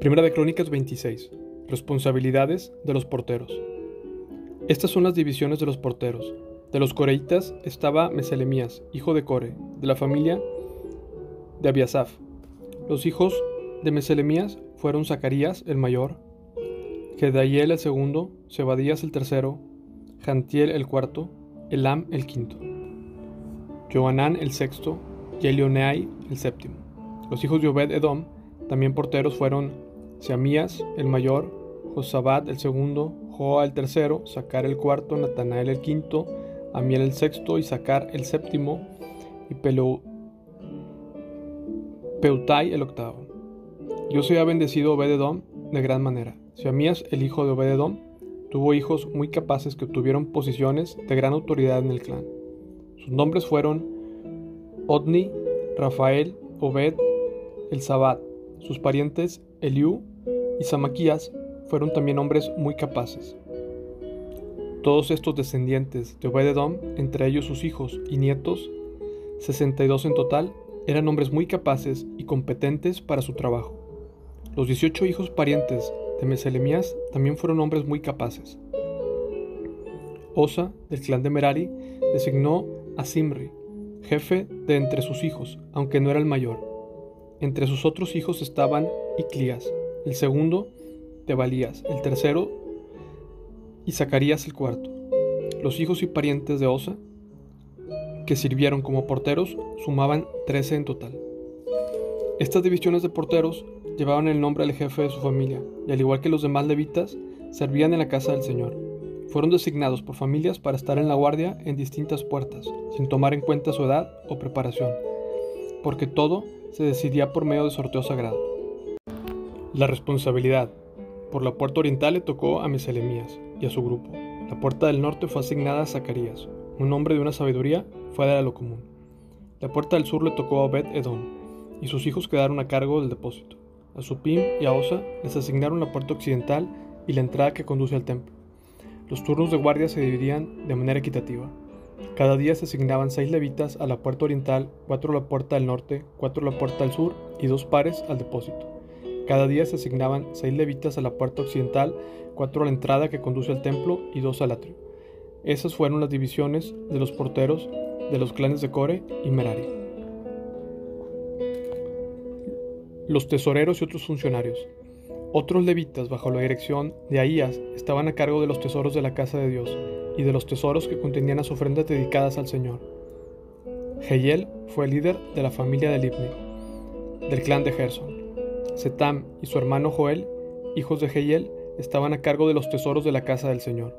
Primera de Crónicas 26. Responsabilidades de los porteros. Estas son las divisiones de los porteros. De los coreitas estaba Meselemías, hijo de Core, de la familia de Abiasaf. Los hijos de Meselemías fueron Zacarías, el mayor, Gedaiel el segundo, Zebadías el tercero, Jantiel el cuarto, Elam el quinto, Joanán el sexto y el séptimo. Los hijos de Obed Edom, también porteros, fueron Seamías el mayor, Josabad el segundo, Joa el tercero, Sacar el cuarto, Natanael el quinto, Amiel el sexto, y Sacar el séptimo, y Peutai el octavo. Yo se ha bendecido Obededom de gran manera. Seamías, el hijo de Obededom, tuvo hijos muy capaces que obtuvieron posiciones de gran autoridad en el clan. Sus nombres fueron Odni, Rafael, Obed, el Sabat, sus parientes Eliú y Samaquías fueron también hombres muy capaces. Todos estos descendientes de Obededom, entre ellos sus hijos y nietos, 62 en total, eran hombres muy capaces y competentes para su trabajo. Los 18 hijos parientes de Meselemías también fueron hombres muy capaces. Osa, del clan de Merari, designó a Simri, jefe de entre sus hijos, aunque no era el mayor. Entre sus otros hijos estaban Iclías, el segundo, Tebalías, el tercero, y Zacarías el cuarto. Los hijos y parientes de Osa, que sirvieron como porteros, sumaban trece en total. Estas divisiones de porteros llevaban el nombre del jefe de su familia, y al igual que los demás levitas, servían en la casa del Señor. Fueron designados por familias para estar en la guardia en distintas puertas, sin tomar en cuenta su edad o preparación, porque todo se decidía por medio de sorteo sagrado. La responsabilidad por la puerta oriental le tocó a Meselemías y a su grupo. La puerta del norte fue asignada a Zacarías, un hombre de una sabiduría fuera de lo común. La puerta del sur le tocó a Obed Edom, y sus hijos quedaron a cargo del depósito. A Supim y a Osa les asignaron la puerta occidental y la entrada que conduce al templo. Los turnos de guardia se dividían de manera equitativa. Cada día se asignaban seis levitas a la puerta oriental, cuatro a la puerta del norte, cuatro a la puerta del sur y dos pares al depósito. Cada día se asignaban seis levitas a la puerta occidental, cuatro a la entrada que conduce al templo y dos al atrio. Esas fueron las divisiones de los porteros de los clanes de Core y Merari. Los tesoreros y otros funcionarios. Otros levitas, bajo la dirección de Ahías, estaban a cargo de los tesoros de la casa de Dios y de los tesoros que contenían las ofrendas dedicadas al Señor. Heyel fue el líder de la familia de Libni, del clan de Gerson. Setam y su hermano Joel, hijos de Heyel, estaban a cargo de los tesoros de la casa del Señor.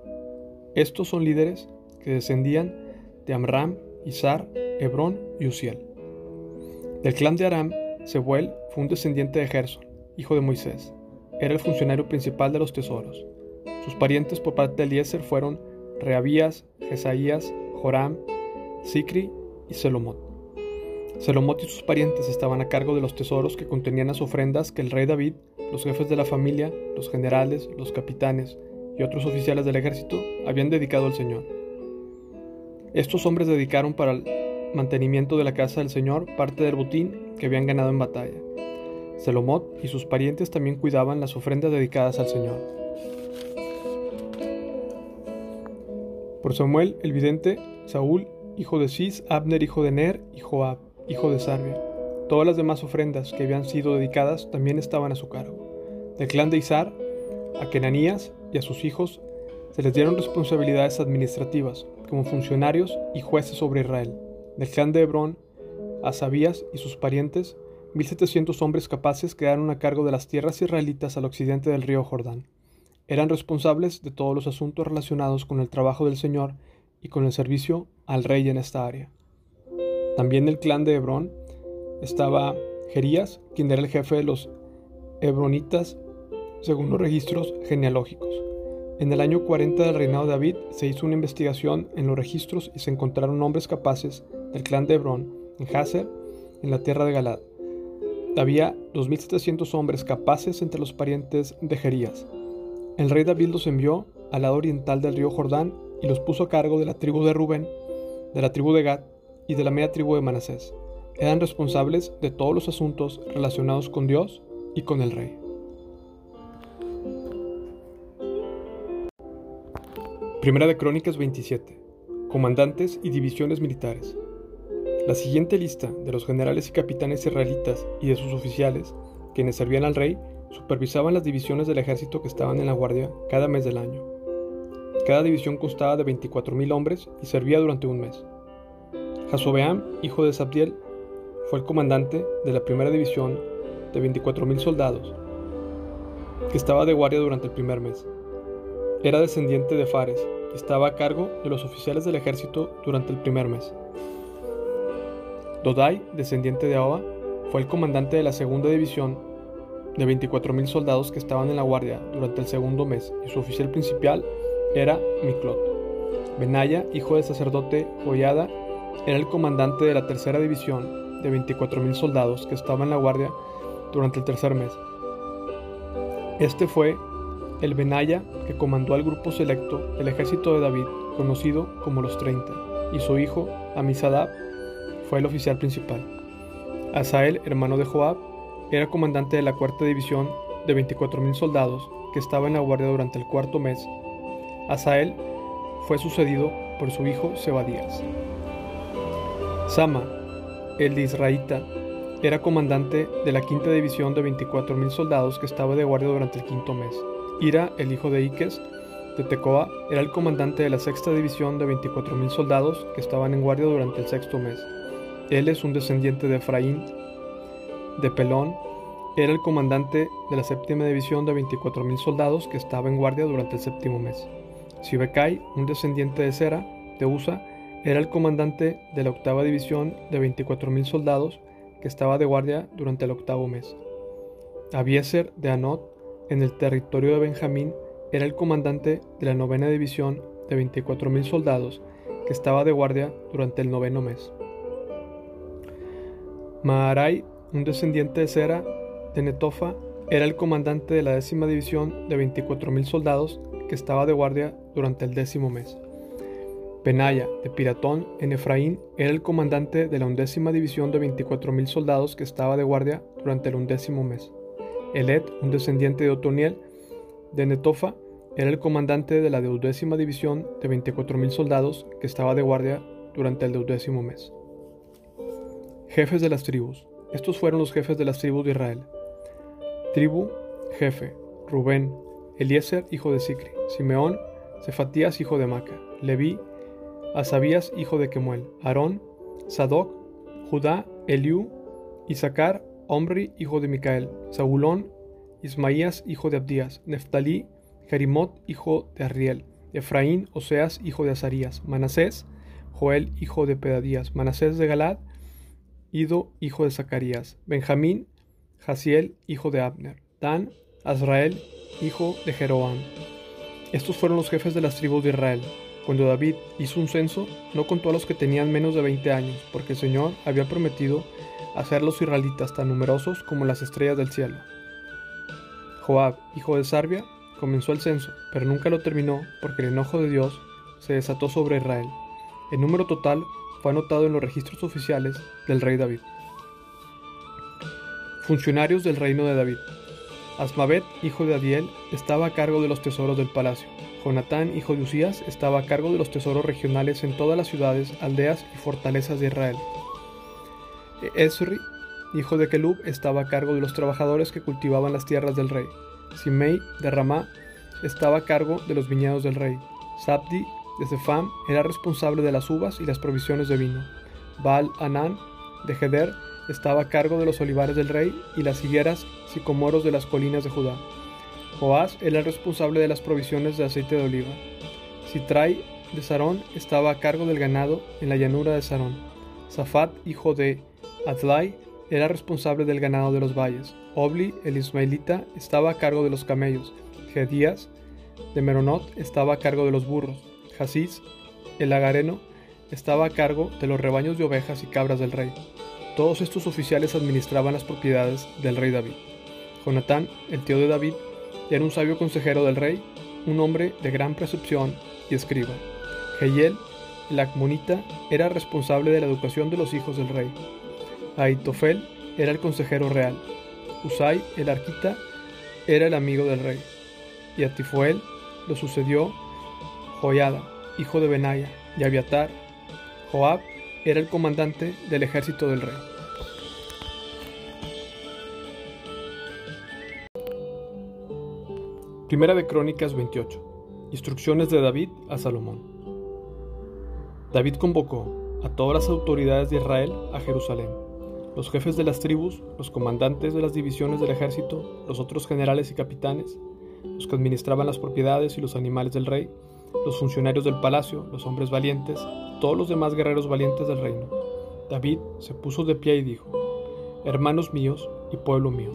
Estos son líderes que descendían de Amram, Izar, Hebrón y Uziel. Del clan de Aram, Sebuel fue un descendiente de Gerson, hijo de Moisés. Era el funcionario principal de los tesoros. Sus parientes por parte de Eliezer fueron Reabías, Jesaías, Joram, Sicri y Selomot. Selomot y sus parientes estaban a cargo de los tesoros que contenían las ofrendas que el rey David, los jefes de la familia, los generales, los capitanes y otros oficiales del ejército habían dedicado al Señor. Estos hombres dedicaron para el mantenimiento de la casa del Señor parte del botín que habían ganado en batalla. Selomot y sus parientes también cuidaban las ofrendas dedicadas al Señor. Por Samuel, el vidente, Saúl, hijo de Cis, Abner, hijo de Ner, y Joab, hijo de Sarbia. Todas las demás ofrendas que habían sido dedicadas también estaban a su cargo. Del clan de Izar, a Kenanías y a sus hijos se les dieron responsabilidades administrativas como funcionarios y jueces sobre Israel. Del clan de Hebrón, a Sabías y sus parientes, 1700 hombres capaces quedaron a cargo de las tierras israelitas al occidente del río Jordán. Eran responsables de todos los asuntos relacionados con el trabajo del Señor y con el servicio al rey en esta área. También el clan de Hebrón estaba Jerías, quien era el jefe de los hebronitas según los registros genealógicos. En el año 40 del reinado de David se hizo una investigación en los registros y se encontraron hombres capaces del clan de Hebrón en Hazer, en la tierra de Galad. Había 2.700 hombres capaces entre los parientes de Jerías, el rey David los envió al lado oriental del río Jordán y los puso a cargo de la tribu de Rubén, de la tribu de Gad y de la media tribu de Manasés. Eran responsables de todos los asuntos relacionados con Dios y con el rey. Primera de Crónicas 27. Comandantes y divisiones militares. La siguiente lista de los generales y capitanes israelitas y de sus oficiales, quienes servían al rey, supervisaban las divisiones del ejército que estaban en la guardia cada mes del año. Cada división constaba de 24.000 hombres y servía durante un mes. Jasobeam, hijo de Sabdiel, fue el comandante de la primera división de 24.000 soldados, que estaba de guardia durante el primer mes. Era descendiente de Fares estaba a cargo de los oficiales del ejército durante el primer mes. Dodai, descendiente de Aoba, fue el comandante de la segunda división de 24.000 soldados que estaban en la guardia durante el segundo mes y su oficial principal era Miklot. Benaya, hijo del sacerdote Joyada, era el comandante de la tercera división de 24.000 soldados que estaba en la guardia durante el tercer mes. Este fue el Benaya que comandó al grupo selecto del ejército de David, conocido como los 30, y su hijo, Amisadab, fue el oficial principal. Asael, hermano de Joab, era comandante de la cuarta división de 24.000 soldados que estaba en la guardia durante el cuarto mes. Asael fue sucedido por su hijo Sebadías. Sama, el de Israelita, era comandante de la quinta división de 24.000 soldados que estaba de guardia durante el quinto mes. Ira, el hijo de Iques, de Tecoa, era el comandante de la sexta división de 24.000 soldados que estaban en guardia durante el sexto mes. Él es un descendiente de Efraín. De Pelón, era el comandante de la séptima división de 24.000 soldados que estaba en guardia durante el séptimo mes. Sibekai, un descendiente de Sera, de Usa, era el comandante de la octava división de 24.000 soldados que estaba de guardia durante el octavo mes. Abieser de Anot, en el territorio de Benjamín, era el comandante de la novena división de 24.000 soldados que estaba de guardia durante el noveno mes. Maharai, un descendiente de Sera, de Netofa, era el comandante de la décima división de 24.000 soldados que estaba de guardia durante el décimo mes. Benaya, de Piratón, en Efraín, era el comandante de la undécima división de 24.000 soldados que estaba de guardia durante el undécimo mes. Elet, un descendiente de Otoniel, de Netofa, era el comandante de la deudécima división de 24.000 soldados que estaba de guardia durante el deudécimo mes. Jefes de las tribus. Estos fueron los jefes de las tribus de Israel. Tribu, jefe, Rubén, Eliezer, hijo de Sicri, Simeón, Cefatías, hijo de Maca, Leví, Asabías, hijo de Kemuel, Aarón, Sadoc, Judá, Eliú, Isaacar, Omri, hijo de Micael, Zabulón, Ismaías, hijo de Abdías, Neftalí, Jerimot, hijo de Arriel, Efraín, Oseas, hijo de Azarías, Manasés, Joel, hijo de Pedadías, Manasés de Galad, Ido, hijo de Zacarías, Benjamín, Jaciel, hijo de Abner, Dan, Azrael, hijo de Jeroam. Estos fueron los jefes de las tribus de Israel. Cuando David hizo un censo, no contó a los que tenían menos de 20 años, porque el Señor había prometido hacer los israelitas tan numerosos como las estrellas del cielo. Joab, hijo de Sarbia, comenzó el censo, pero nunca lo terminó porque el enojo de Dios se desató sobre Israel. El número total fue anotado en los registros oficiales del rey David. Funcionarios del reino de David. Asmavet, hijo de Adiel, estaba a cargo de los tesoros del palacio. Jonatán, hijo de Usías, estaba a cargo de los tesoros regionales en todas las ciudades, aldeas y fortalezas de Israel. Esri, hijo de Kelub, estaba a cargo de los trabajadores que cultivaban las tierras del rey. Simei, de Ramá, estaba a cargo de los viñedos del rey. Sabdi, de Zepham, era responsable de las uvas y las provisiones de vino. Baal Anán, de Heder, estaba a cargo de los olivares del rey y las higueras sicomoros de las colinas de Judá. Joás era el responsable de las provisiones de aceite de oliva. Sitrai, de Sarón, estaba a cargo del ganado en la llanura de Sarón. Safat, hijo de Adlai era responsable del ganado de los valles. Obli, el ismaelita, estaba a cargo de los camellos. Gedías, de Meronot, estaba a cargo de los burros. Hasís, el agareno, estaba a cargo de los rebaños de ovejas y cabras del rey. Todos estos oficiales administraban las propiedades del rey David. Jonatán, el tío de David, era un sabio consejero del rey, un hombre de gran percepción y escriba. Jehiel, el acmonita, era responsable de la educación de los hijos del rey. Aitofel era el consejero real. Usai, el arquita, era el amigo del rey. Y a Tifoel lo sucedió Joiada, hijo de Benaya, y Abiatar, Joab era el comandante del ejército del rey. Primera de Crónicas 28. Instrucciones de David a Salomón. David convocó a todas las autoridades de Israel a Jerusalén, los jefes de las tribus, los comandantes de las divisiones del ejército, los otros generales y capitanes, los que administraban las propiedades y los animales del rey, los funcionarios del palacio, los hombres valientes, todos los demás guerreros valientes del reino. David se puso de pie y dijo, Hermanos míos y pueblo mío.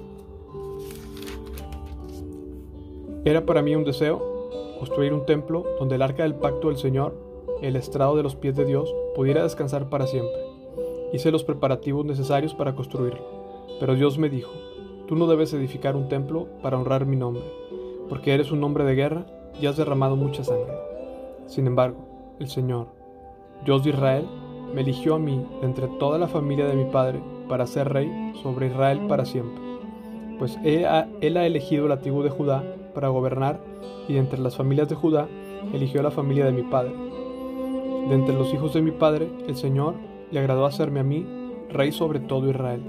Era para mí un deseo construir un templo donde el arca del pacto del Señor, el estrado de los pies de Dios, pudiera descansar para siempre. Hice los preparativos necesarios para construirlo, pero Dios me dijo, tú no debes edificar un templo para honrar mi nombre, porque eres un hombre de guerra y has derramado mucha sangre. Sin embargo, el Señor, Dios de Israel, me eligió a mí entre toda la familia de mi padre para ser rey sobre Israel para siempre. Pues él ha, elegido la tribu de Judá para gobernar y de entre las familias de Judá eligió la familia de mi padre. De entre los hijos de mi padre, el Señor le agradó hacerme a mí rey sobre todo Israel.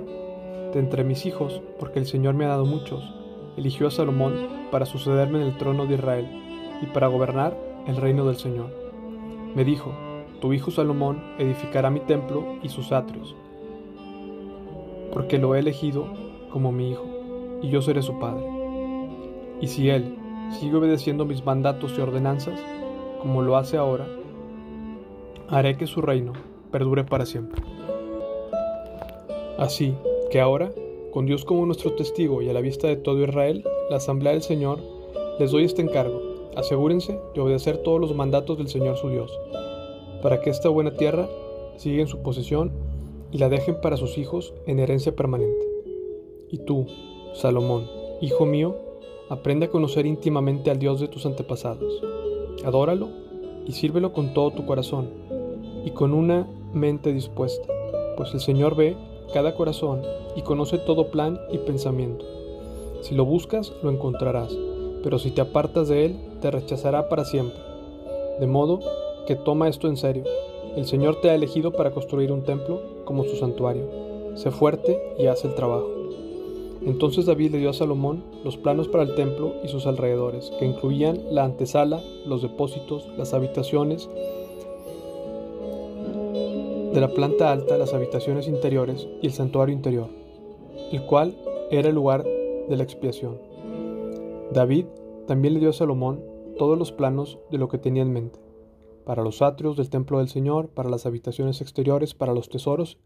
De entre mis hijos, porque el Señor me ha dado muchos, eligió a Salomón para sucederme en el trono de Israel y para gobernar el reino del Señor. Me dijo, tu hijo Salomón edificará mi templo y sus atrios, porque lo he elegido como mi hijo, y yo seré su padre. Y si él sigue obedeciendo mis mandatos y ordenanzas, como lo hace ahora, haré que su reino perdure para siempre. Así que ahora, con Dios como nuestro testigo y a la vista de todo Israel, la asamblea del Señor, les doy este encargo Asegúrense de obedecer todos los mandatos del Señor su Dios, para que esta buena tierra siga en su posesión y la dejen para sus hijos en herencia permanente. Y tú, Salomón, hijo mío, aprende a conocer íntimamente al Dios de tus antepasados. Adóralo y sírvelo con todo tu corazón y con una mente dispuesta, pues el Señor ve cada corazón y conoce todo plan y pensamiento. Si lo buscas, lo encontrarás pero si te apartas de él, te rechazará para siempre. De modo que toma esto en serio. El Señor te ha elegido para construir un templo como su santuario. Sé fuerte y haz el trabajo. Entonces David le dio a Salomón los planos para el templo y sus alrededores, que incluían la antesala, los depósitos, las habitaciones de la planta alta, las habitaciones interiores y el santuario interior, el cual era el lugar de la expiación. David también le dio a Salomón todos los planos de lo que tenía en mente, para los atrios del templo del Señor, para las habitaciones exteriores, para los tesoros,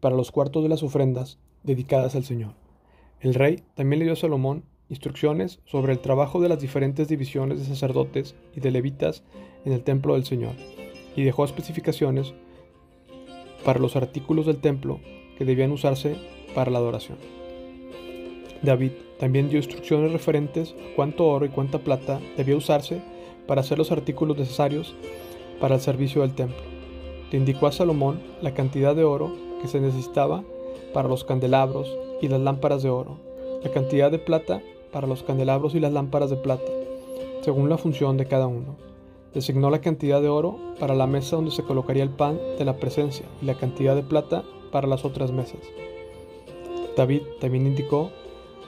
para los cuartos de las ofrendas dedicadas al Señor. El rey también le dio a Salomón instrucciones sobre el trabajo de las diferentes divisiones de sacerdotes y de levitas en el templo del Señor, y dejó especificaciones para los artículos del templo que debían usarse para la adoración. David también dio instrucciones referentes a cuánto oro y cuánta plata debía usarse para hacer los artículos necesarios para el servicio del templo. Le indicó a Salomón la cantidad de oro que se necesitaba para los candelabros y las lámparas de oro, la cantidad de plata para los candelabros y las lámparas de plata, según la función de cada uno. Designó la cantidad de oro para la mesa donde se colocaría el pan de la presencia y la cantidad de plata para las otras mesas. David también indicó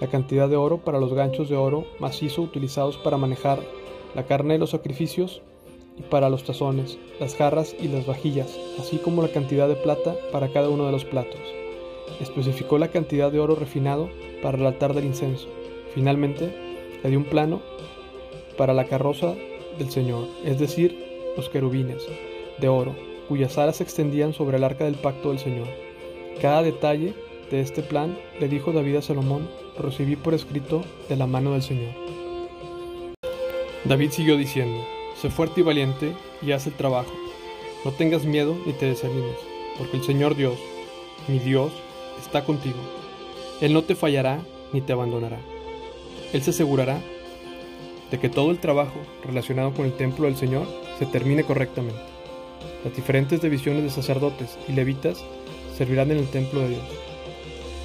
la cantidad de oro para los ganchos de oro macizo utilizados para manejar la carne de los sacrificios y para los tazones, las jarras y las vajillas, así como la cantidad de plata para cada uno de los platos. Especificó la cantidad de oro refinado para el altar del incenso. Finalmente, le dio un plano para la carroza del Señor, es decir, los querubines, de oro, cuyas alas se extendían sobre el arca del pacto del Señor. Cada detalle de este plan le dijo David a Salomón recibí por escrito de la mano del Señor. David siguió diciendo, sé fuerte y valiente y haz el trabajo. No tengas miedo ni te desanimes, porque el Señor Dios, mi Dios, está contigo. Él no te fallará ni te abandonará. Él se asegurará de que todo el trabajo relacionado con el templo del Señor se termine correctamente. Las diferentes divisiones de sacerdotes y levitas servirán en el templo de Dios.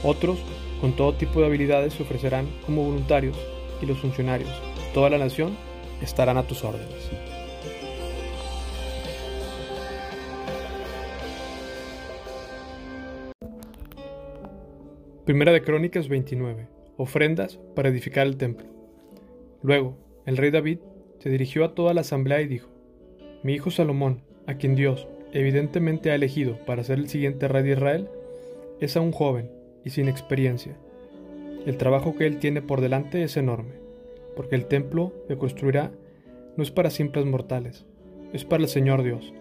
Otros con todo tipo de habilidades se ofrecerán como voluntarios y los funcionarios, toda la nación, estarán a tus órdenes. Primera de Crónicas 29. Ofrendas para edificar el templo. Luego, el rey David se dirigió a toda la asamblea y dijo, Mi hijo Salomón, a quien Dios evidentemente ha elegido para ser el siguiente rey de Israel, es aún joven y sin experiencia. El trabajo que él tiene por delante es enorme porque el templo que construirá no es para simples mortales, es para el Señor Dios.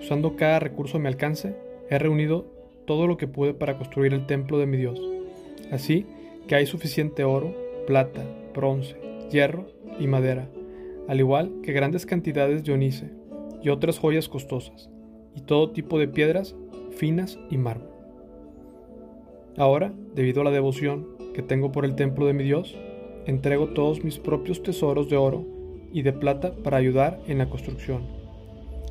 Usando cada recurso a mi alcance, he reunido todo lo que pude para construir el templo de mi Dios. Así que hay suficiente oro, plata, bronce, hierro y madera, al igual que grandes cantidades de onice y otras joyas costosas, y todo tipo de piedras finas y mármol. Ahora, debido a la devoción que tengo por el templo de mi Dios, entrego todos mis propios tesoros de oro y de plata para ayudar en la construcción.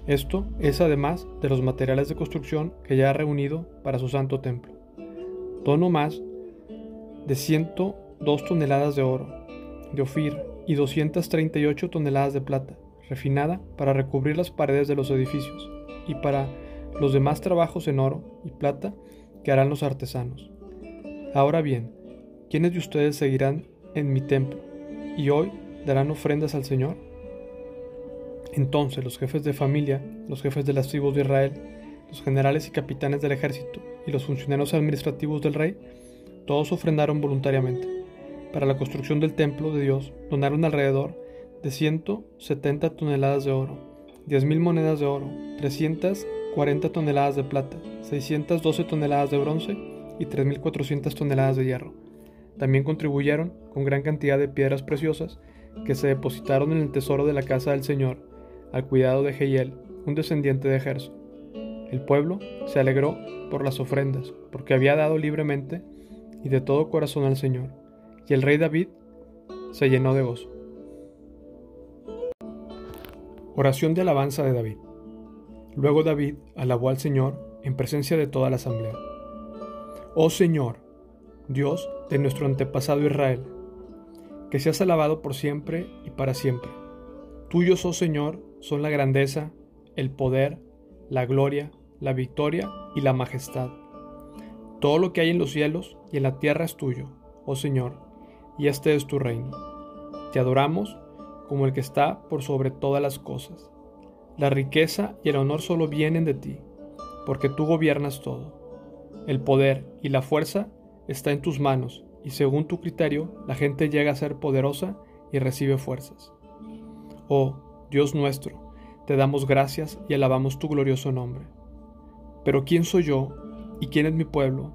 Esto es además de los materiales de construcción que ya ha reunido para su santo templo. Tono más de 102 toneladas de oro, de Ofir y 238 toneladas de plata, refinada para recubrir las paredes de los edificios, y para los demás trabajos en oro y plata que harán los artesanos. Ahora bien, ¿quiénes de ustedes seguirán en mi templo y hoy darán ofrendas al Señor? Entonces los jefes de familia, los jefes de las tribus de Israel, los generales y capitanes del ejército y los funcionarios administrativos del rey, todos ofrendaron voluntariamente. Para la construcción del templo de Dios donaron alrededor de 170 toneladas de oro, 10.000 monedas de oro, 340 toneladas de plata, 612 toneladas de bronce y 3.400 toneladas de hierro. También contribuyeron con gran cantidad de piedras preciosas que se depositaron en el tesoro de la casa del Señor, al cuidado de Jehiel, un descendiente de Gerso. El pueblo se alegró por las ofrendas, porque había dado libremente y de todo corazón al Señor, y el rey David se llenó de gozo. Oración de alabanza de David. Luego David alabó al Señor en presencia de toda la asamblea. Oh Señor, Dios de nuestro antepasado Israel, que seas alabado por siempre y para siempre. Tuyos, oh Señor, son la grandeza, el poder, la gloria, la victoria y la majestad. Todo lo que hay en los cielos y en la tierra es tuyo, oh Señor, y este es tu reino. Te adoramos como el que está por sobre todas las cosas. La riqueza y el honor solo vienen de ti, porque tú gobiernas todo. El poder y la fuerza está en tus manos, y según tu criterio, la gente llega a ser poderosa y recibe fuerzas. Oh, Dios nuestro, te damos gracias y alabamos tu glorioso nombre. Pero ¿quién soy yo y quién es mi pueblo,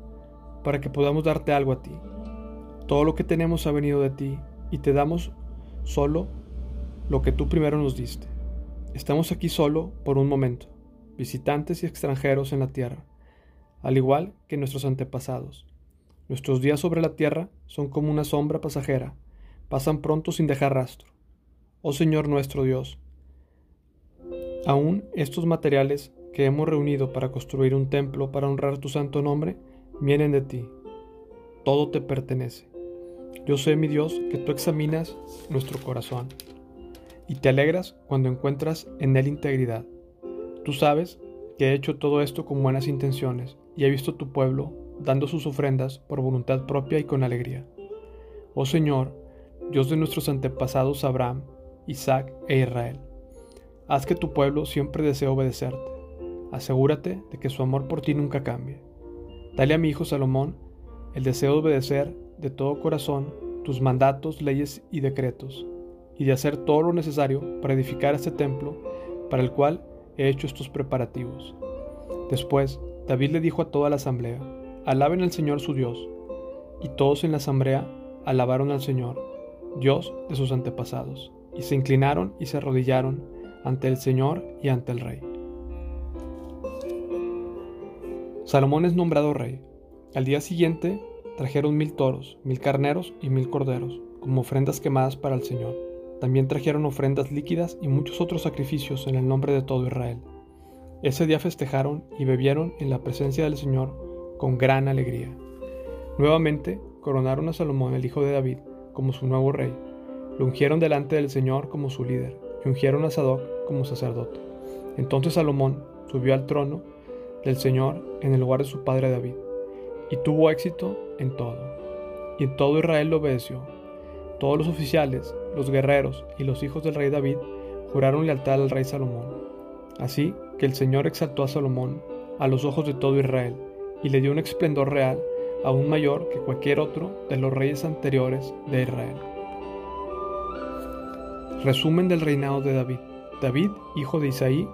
para que podamos darte algo a ti. Todo lo que tenemos ha venido de ti, y te damos solo lo que tú primero nos diste. Estamos aquí solo por un momento, visitantes y extranjeros en la tierra, al igual que nuestros antepasados. Nuestros días sobre la tierra son como una sombra pasajera, pasan pronto sin dejar rastro. Oh Señor nuestro Dios, aún estos materiales que hemos reunido para construir un templo para honrar tu santo nombre, vienen de ti. Todo te pertenece. Yo sé, mi Dios, que tú examinas nuestro corazón y te alegras cuando encuentras en él integridad. Tú sabes que he hecho todo esto con buenas intenciones y he visto tu pueblo dando sus ofrendas por voluntad propia y con alegría. Oh Señor, Dios de nuestros antepasados Abraham, Isaac e Israel, haz que tu pueblo siempre desee obedecerte asegúrate de que su amor por ti nunca cambie. Dale a mi hijo Salomón el deseo de obedecer de todo corazón tus mandatos, leyes y decretos, y de hacer todo lo necesario para edificar este templo para el cual he hecho estos preparativos. Después, David le dijo a toda la asamblea, alaben al Señor su Dios, y todos en la asamblea alabaron al Señor, Dios de sus antepasados, y se inclinaron y se arrodillaron ante el Señor y ante el Rey. Salomón es nombrado rey. Al día siguiente trajeron mil toros, mil carneros y mil corderos, como ofrendas quemadas para el Señor. También trajeron ofrendas líquidas y muchos otros sacrificios en el nombre de todo Israel. Ese día festejaron y bebieron en la presencia del Señor con gran alegría. Nuevamente coronaron a Salomón, el hijo de David, como su nuevo rey. Lo ungieron delante del Señor como su líder y ungieron a Sadoc como sacerdote. Entonces Salomón subió al trono del Señor en el lugar de su padre David, y tuvo éxito en todo. Y en todo Israel lo obedeció. Todos los oficiales, los guerreros y los hijos del rey David juraron lealtad al rey Salomón. Así que el Señor exaltó a Salomón a los ojos de todo Israel y le dio un esplendor real aún mayor que cualquier otro de los reyes anteriores de Israel. Resumen del reinado de David. David, hijo de Isaí,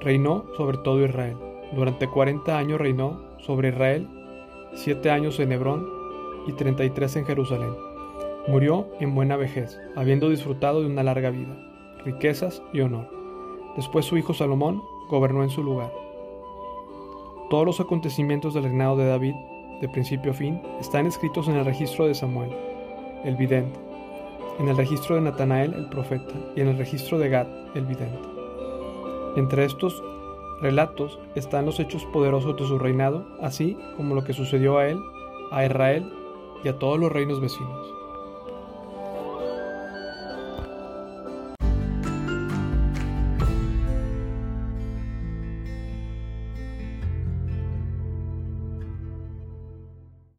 reinó sobre todo Israel. Durante 40 años reinó sobre Israel, 7 años en Hebrón y 33 en Jerusalén. Murió en buena vejez, habiendo disfrutado de una larga vida, riquezas y honor. Después su hijo Salomón gobernó en su lugar. Todos los acontecimientos del reinado de David, de principio a fin, están escritos en el registro de Samuel, el vidente, en el registro de Natanael, el profeta, y en el registro de Gad, el vidente. Entre estos relatos están los hechos poderosos de su reinado, así como lo que sucedió a él, a Israel y a todos los reinos vecinos.